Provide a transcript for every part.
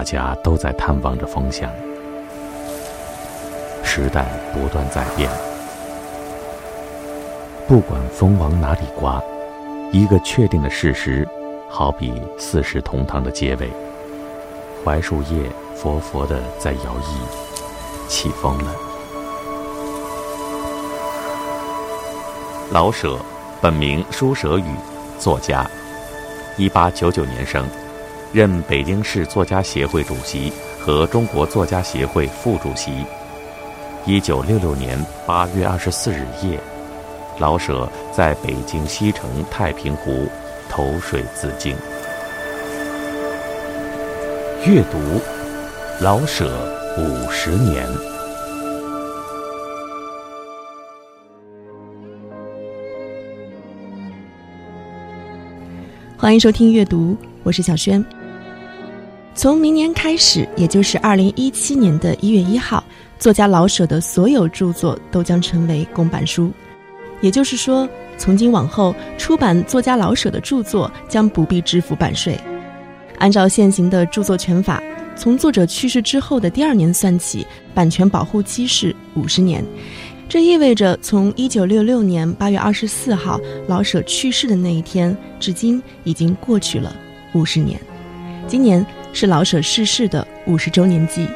大家都在探望着风向，时代不断在变。不管风往哪里刮，一个确定的事实，好比四世同堂的结尾，槐树叶佛佛的在摇曳，起风了。老舍，本名舒舍宇，作家，一八九九年生。任北京市作家协会主席和中国作家协会副主席。一九六六年八月二十四日夜，老舍在北京西城太平湖投水自尽。阅读老舍五十年。欢迎收听阅读，我是小轩。从明年开始，也就是二零一七年的一月一号，作家老舍的所有著作都将成为公版书。也就是说，从今往后，出版作家老舍的著作将不必支付版税。按照现行的著作权法，从作者去世之后的第二年算起，版权保护期是五十年。这意味着，从一九六六年八月二十四号老舍去世的那一天至今，已经过去了五十年。今年。是老舍逝世的五十周年祭，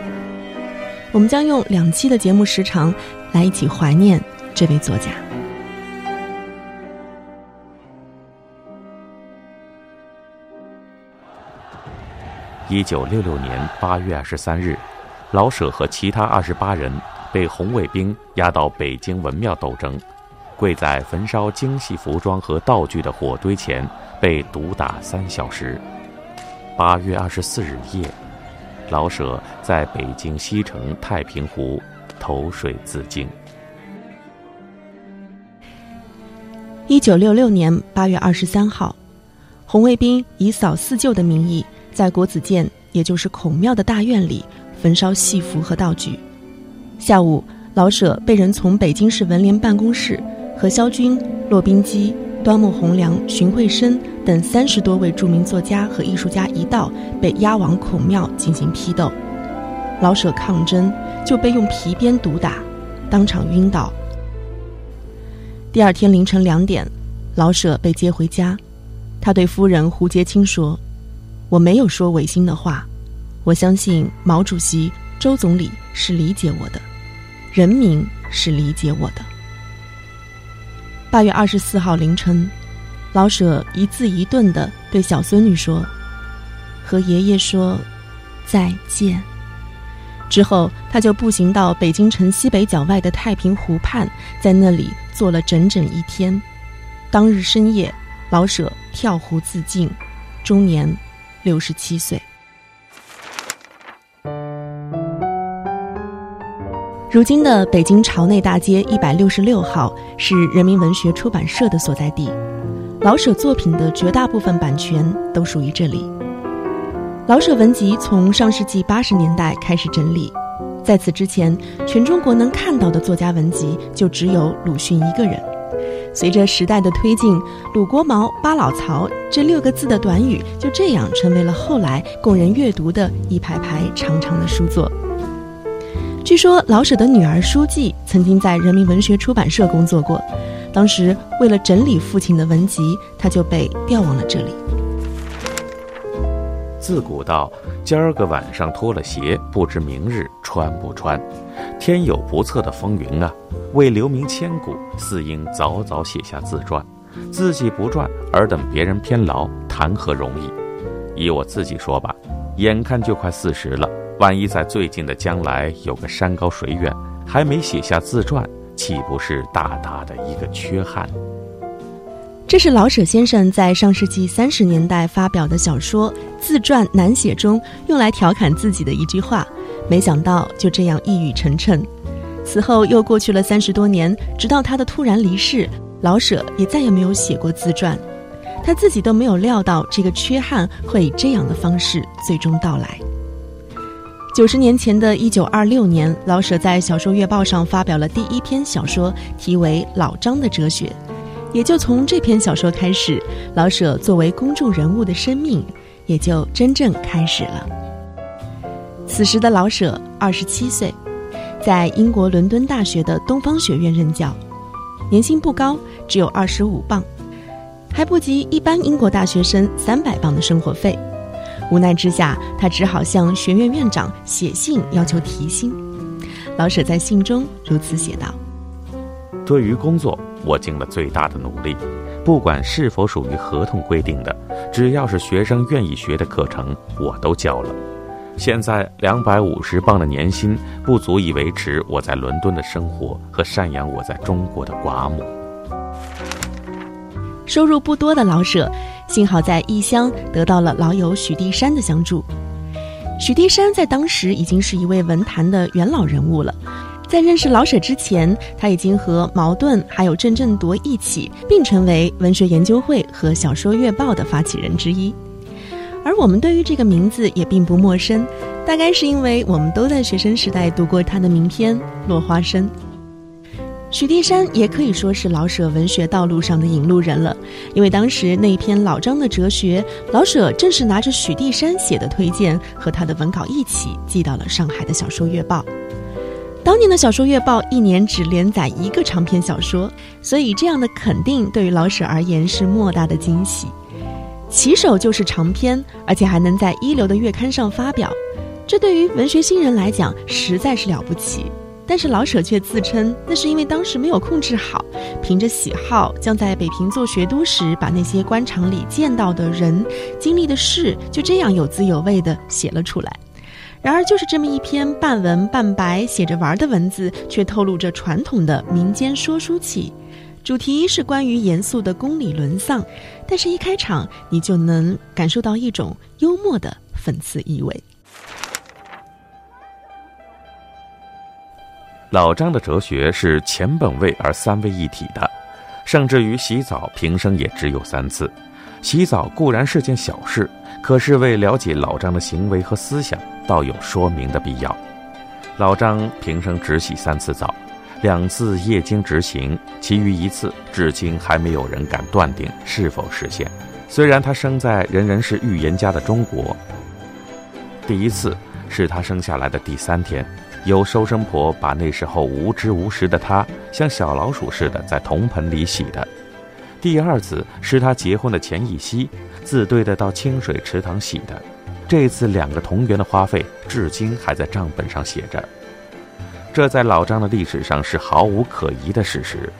我们将用两期的节目时长来一起怀念这位作家。一九六六年八月二十三日，老舍和其他二十八人被红卫兵押到北京文庙斗争，跪在焚烧精细服装和道具的火堆前，被毒打三小时。八月二十四日夜，老舍在北京西城太平湖投水自尽。一九六六年八月二十三号，红卫兵以扫四旧的名义，在国子监，也就是孔庙的大院里焚烧戏服和道具。下午，老舍被人从北京市文联办公室和萧军、骆宾基、端木蕻良、荀慧生。等三十多位著名作家和艺术家一道被押往孔庙进行批斗，老舍抗争就被用皮鞭毒打，当场晕倒。第二天凌晨两点，老舍被接回家，他对夫人胡洁清说：“我没有说违心的话，我相信毛主席、周总理是理解我的，人民是理解我的。”八月二十四号凌晨。老舍一字一顿地对小孙女说：“和爷爷说再见。”之后，他就步行到北京城西北角外的太平湖畔，在那里坐了整整一天。当日深夜，老舍跳湖自尽，终年六十七岁。如今的北京朝内大街一百六十六号是人民文学出版社的所在地。老舍作品的绝大部分版权都属于这里。老舍文集从上世纪八十年代开始整理，在此之前，全中国能看到的作家文集就只有鲁迅一个人。随着时代的推进，“鲁国毛”“巴老曹”这六个字的短语就这样成为了后来供人阅读的一排排长长的书作。据说老舍的女儿舒记曾经在人民文学出版社工作过。当时为了整理父亲的文集，他就被调往了这里。自古道：“今儿个晚上脱了鞋，不知明日穿不穿。”天有不测的风云啊！为留名千古，似应早早写下自传。自己不传，而等别人偏劳，谈何容易？以我自己说吧，眼看就快四十了，万一在最近的将来有个山高水远，还没写下自传。岂不是大大的一个缺憾？这是老舍先生在上世纪三十年代发表的小说《自传难写》中用来调侃自己的一句话。没想到就这样一语成谶。此后又过去了三十多年，直到他的突然离世，老舍也再也没有写过自传。他自己都没有料到这个缺憾会以这样的方式最终到来。九十年前的一九二六年，老舍在《小说月报》上发表了第一篇小说，题为《老张的哲学》。也就从这篇小说开始，老舍作为公众人物的生命也就真正开始了。此时的老舍二十七岁，在英国伦敦大学的东方学院任教，年薪不高，只有二十五镑，还不及一般英国大学生三百镑的生活费。无奈之下，他只好向学院院长写信要求提薪。老舍在信中如此写道：“对于工作，我尽了最大的努力，不管是否属于合同规定的，只要是学生愿意学的课程，我都教了。现在两百五十磅的年薪不足以维持我在伦敦的生活和赡养我在中国的寡母。收入不多的老舍。”幸好在异乡得到了老友许地山的相助。许地山在当时已经是一位文坛的元老人物了，在认识老舍之前，他已经和茅盾还有郑振铎一起并成为文学研究会和小说月报的发起人之一。而我们对于这个名字也并不陌生，大概是因为我们都在学生时代读过他的名篇《落花生》。许地山也可以说是老舍文学道路上的引路人了，因为当时那一篇老张的哲学，老舍正是拿着许地山写的推荐和他的文稿一起寄到了上海的小说月报。当年的小说月报一年只连载一个长篇小说，所以这样的肯定对于老舍而言是莫大的惊喜。起手就是长篇，而且还能在一流的月刊上发表，这对于文学新人来讲实在是了不起。但是老舍却自称，那是因为当时没有控制好，凭着喜好，将在北平做学都时把那些官场里见到的人、经历的事，就这样有滋有味地写了出来。然而，就是这么一篇半文半白、写着玩的文字，却透露着传统的民间说书气。主题是关于严肃的宫里沦丧，但是一开场，你就能感受到一种幽默的讽刺意味。老张的哲学是前本位而三位一体的，甚至于洗澡平生也只有三次。洗澡固然是件小事，可是为了解老张的行为和思想，倒有说明的必要。老张平生只洗三次澡，两次夜经执行，其余一次至今还没有人敢断定是否实现。虽然他生在人人是预言家的中国，第一次是他生下来的第三天。有收生婆把那时候无知无识的他像小老鼠似的在铜盆里洗的。第二次是他结婚的前一夕，自对的到清水池塘洗的。这次两个同源的花费，至今还在账本上写着。这在老张的历史上是毫无可疑的事实。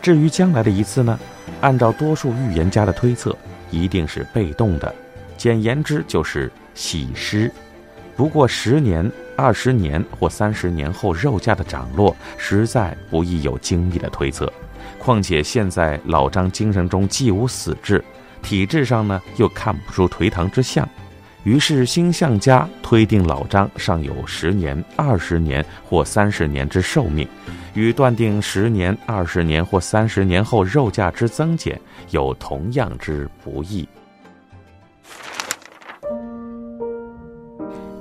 至于将来的一次呢？按照多数预言家的推测，一定是被动的，简言之就是洗尸。不过十年。二十年或三十年后肉价的涨落，实在不易有精密的推测。况且现在老张精神中既无死志，体质上呢又看不出颓唐之象，于是星象家推定老张尚有十年、二十年或三十年之寿命，与断定十年、二十年或三十年后肉价之增减有同样之不易。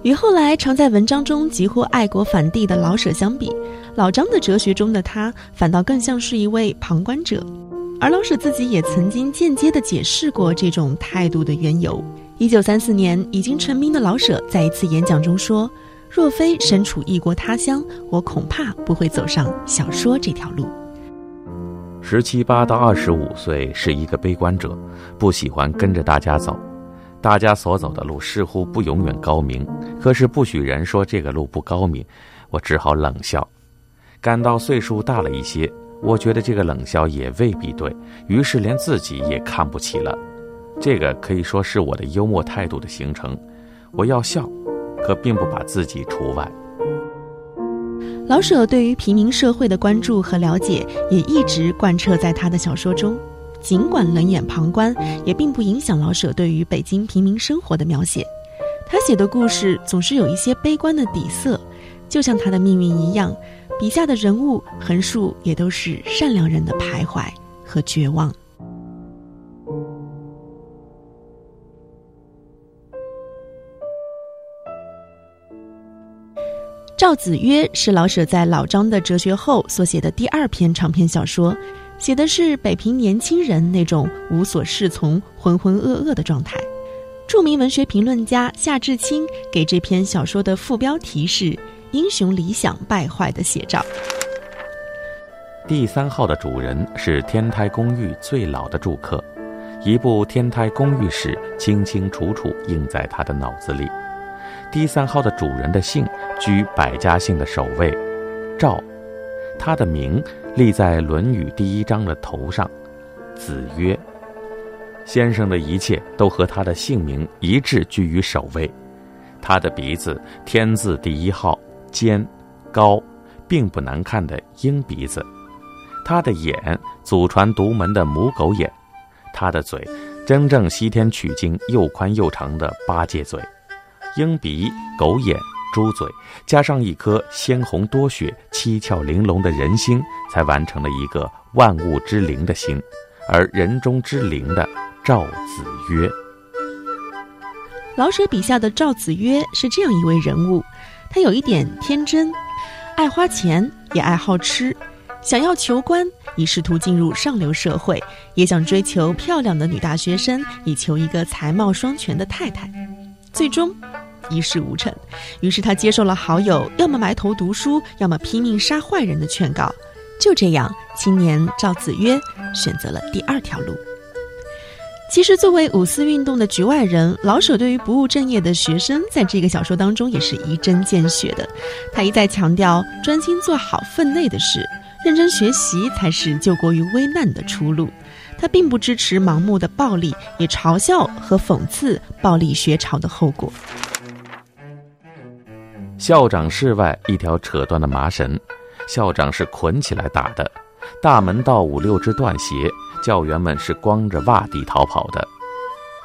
与后来常在文章中疾呼爱国反帝的老舍相比，老张的哲学中的他反倒更像是一位旁观者，而老舍自己也曾经间接地解释过这种态度的缘由。一九三四年，已经成名的老舍在一次演讲中说：“若非身处异国他乡，我恐怕不会走上小说这条路。”十七八到二十五岁是一个悲观者，不喜欢跟着大家走。大家所走的路似乎不永远高明，可是不许人说这个路不高明，我只好冷笑。感到岁数大了一些，我觉得这个冷笑也未必对，于是连自己也看不起了。这个可以说是我的幽默态度的形成。我要笑，可并不把自己除外。老舍对于平民社会的关注和了解，也一直贯彻在他的小说中。尽管冷眼旁观，也并不影响老舍对于北京平民生活的描写。他写的故事总是有一些悲观的底色，就像他的命运一样，笔下的人物横竖也都是善良人的徘徊和绝望。赵子曰是老舍在老张的哲学后所写的第二篇长篇小说，写的是北平年轻人那种无所适从、浑浑噩噩的状态。著名文学评论家夏志清给这篇小说的副标题是“英雄理想败坏的写照”。第三号的主人是天台公寓最老的住客，一部天台公寓史清清楚楚印在他的脑子里。第三号的主人的姓居百家姓的首位，赵，他的名立在《论语》第一章的头上，子曰。先生的一切都和他的姓名一致居于首位，他的鼻子天字第一号，尖，高，并不难看的鹰鼻子，他的眼祖传独门的母狗眼，他的嘴真正西天取经又宽又长的八戒嘴。鹰鼻、狗眼、猪嘴，加上一颗鲜红多血、七窍玲珑的人心，才完成了一个万物之灵的心，而人中之灵的赵子曰。老舍笔下的赵子曰是这样一位人物，他有一点天真，爱花钱，也爱好吃，想要求官，以试图进入上流社会，也想追求漂亮的女大学生，以求一个才貌双全的太太，最终。一事无成，于是他接受了好友要么埋头读书，要么拼命杀坏人的劝告。就这样，青年赵子曰选择了第二条路。其实，作为五四运动的局外人，老舍对于不务正业的学生，在这个小说当中也是一针见血的。他一再强调，专心做好分内的事，认真学习才是救国于危难的出路。他并不支持盲目的暴力，也嘲笑和讽刺暴力学潮的后果。校长室外一条扯断的麻绳，校长是捆起来打的。大门道五六只断鞋，教员们是光着袜底逃跑的。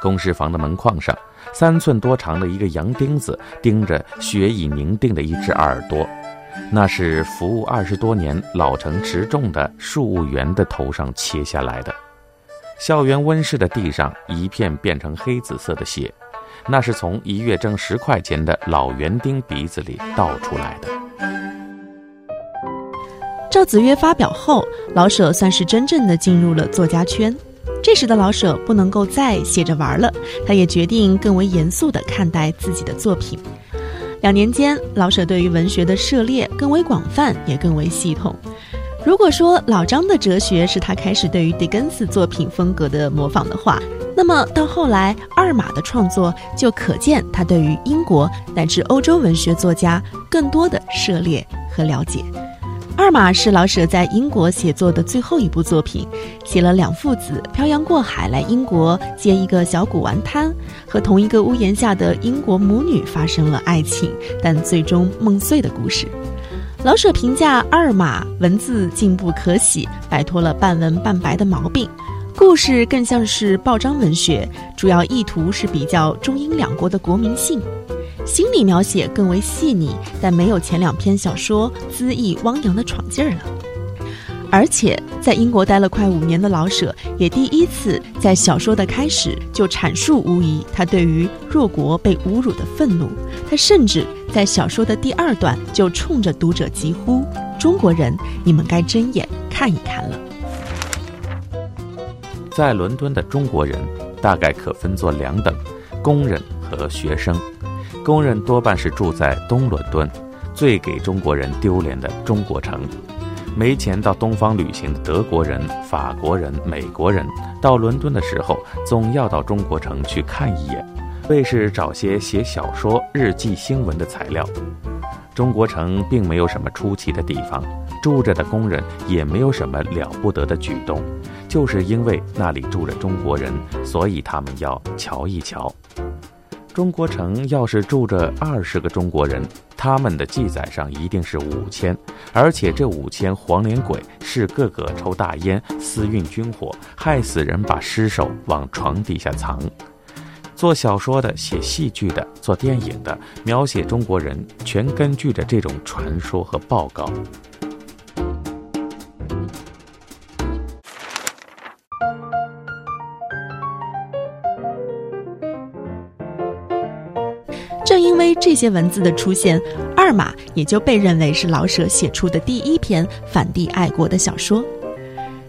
公示房的门框上，三寸多长的一个洋钉子钉着血已凝定的一只耳朵，那是服务二十多年老成持重的树务员的头上切下来的。校园温室的地上一片变成黑紫色的血。那是从一月挣十块钱的老园丁鼻子里倒出来的。赵子曰发表后，老舍算是真正的进入了作家圈。这时的老舍不能够再写着玩了，他也决定更为严肃地看待自己的作品。两年间，老舍对于文学的涉猎更为广泛，也更为系统。如果说老张的哲学是他开始对于狄更斯作品风格的模仿的话，那么到后来二马的创作就可见他对于英国乃至欧洲文学作家更多的涉猎和了解。二马是老舍在英国写作的最后一部作品，写了两父子漂洋过海来英国接一个小古玩摊，和同一个屋檐下的英国母女发生了爱情，但最终梦碎的故事。老舍评价二马文字进步可喜，摆脱了半文半白的毛病，故事更像是报章文学，主要意图是比较中英两国的国民性，心理描写更为细腻，但没有前两篇小说恣意汪洋的闯劲儿了。而且在英国待了快五年的老舍，也第一次在小说的开始就阐述无疑他对于弱国被侮辱的愤怒，他甚至。在小说的第二段，就冲着读者疾呼：“中国人，你们该睁眼看一看了。”在伦敦的中国人大概可分作两等：工人和学生。工人多半是住在东伦敦，最给中国人丢脸的中国城。没钱到东方旅行的德国人、法国人、美国人，到伦敦的时候，总要到中国城去看一眼。为是找些写小说、日记、新闻的材料。中国城并没有什么出奇的地方，住着的工人也没有什么了不得的举动，就是因为那里住着中国人，所以他们要瞧一瞧。中国城要是住着二十个中国人，他们的记载上一定是五千，而且这五千黄脸鬼是个个抽大烟、私运军火，害死人，把尸首往床底下藏。做小说的、写戏剧的、做电影的，描写中国人，全根据着这种传说和报告。正因为这些文字的出现，《二马》也就被认为是老舍写出的第一篇反帝爱国的小说。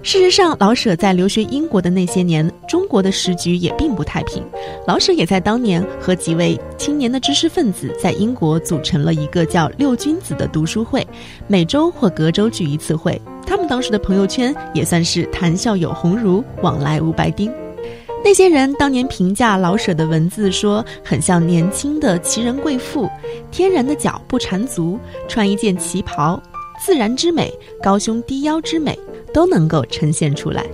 事实上，老舍在留学英国的那些年，中国的时局也并不太平。老舍也在当年和几位青年的知识分子在英国组成了一个叫“六君子”的读书会，每周或隔周聚一次会。他们当时的朋友圈也算是谈笑有鸿儒，往来无白丁。那些人当年评价老舍的文字说，很像年轻的奇人贵妇，天然的脚不缠足，穿一件旗袍，自然之美，高胸低腰之美，都能够呈现出来。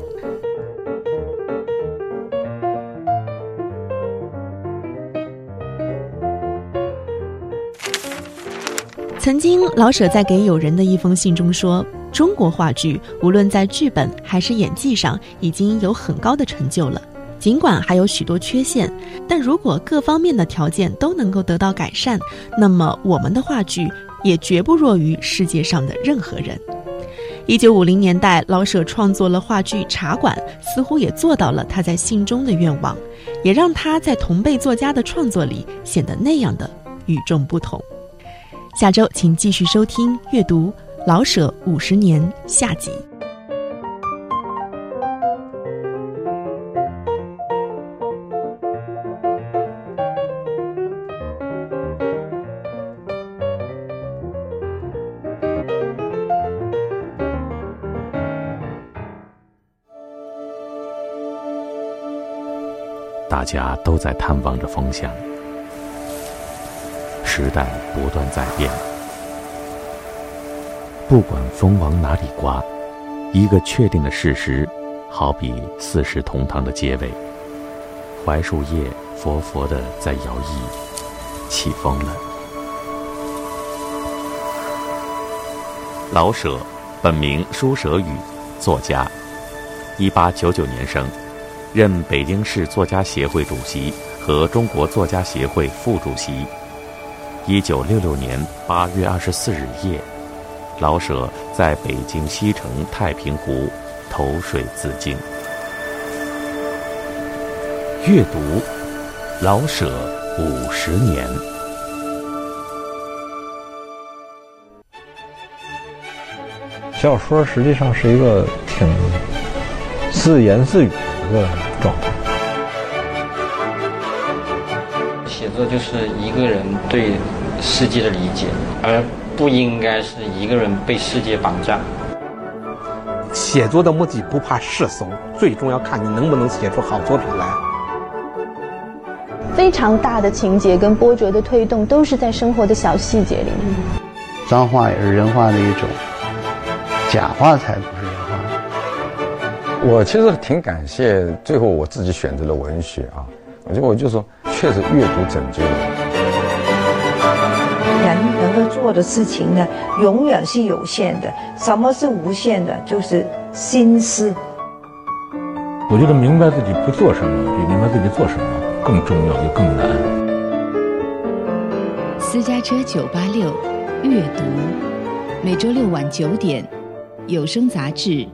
曾经，老舍在给友人的一封信中说：“中国话剧无论在剧本还是演技上，已经有很高的成就了。”尽管还有许多缺陷，但如果各方面的条件都能够得到改善，那么我们的话剧也绝不弱于世界上的任何人。一九五零年代，老舍创作了话剧《茶馆》，似乎也做到了他在信中的愿望，也让他在同辈作家的创作里显得那样的与众不同。下周请继续收听阅读《老舍五十年》下集。大家都在探望着风向，时代不断在变。不管风往哪里刮，一个确定的事实，好比四世同堂的结尾，槐树叶佛佛的在摇曳，起风了。老舍，本名舒舍宇，作家，一八九九年生。任北京市作家协会主席和中国作家协会副主席。一九六六年八月二十四日夜，老舍在北京西城太平湖投水自尽。阅读老舍五十年。小说实际上是一个挺自言自语。一个状态。写作就是一个人对世界的理解，而不应该是一个人被世界绑架。写作的目的不怕世俗，最终要看你能不能写出好作品来。非常大的情节跟波折的推动，都是在生活的小细节里面。脏话也是人话的一种，假话才不是。我其实挺感谢，最后我自己选择了文学啊。我觉得我就说，确实阅读拯救了。人能够做的事情呢，永远是有限的。什么是无限的？就是心思。我觉得明白自己不做什么，比明白自己做什么更重要，也更难。私家车九八六，阅读，每周六晚九点，有声杂志。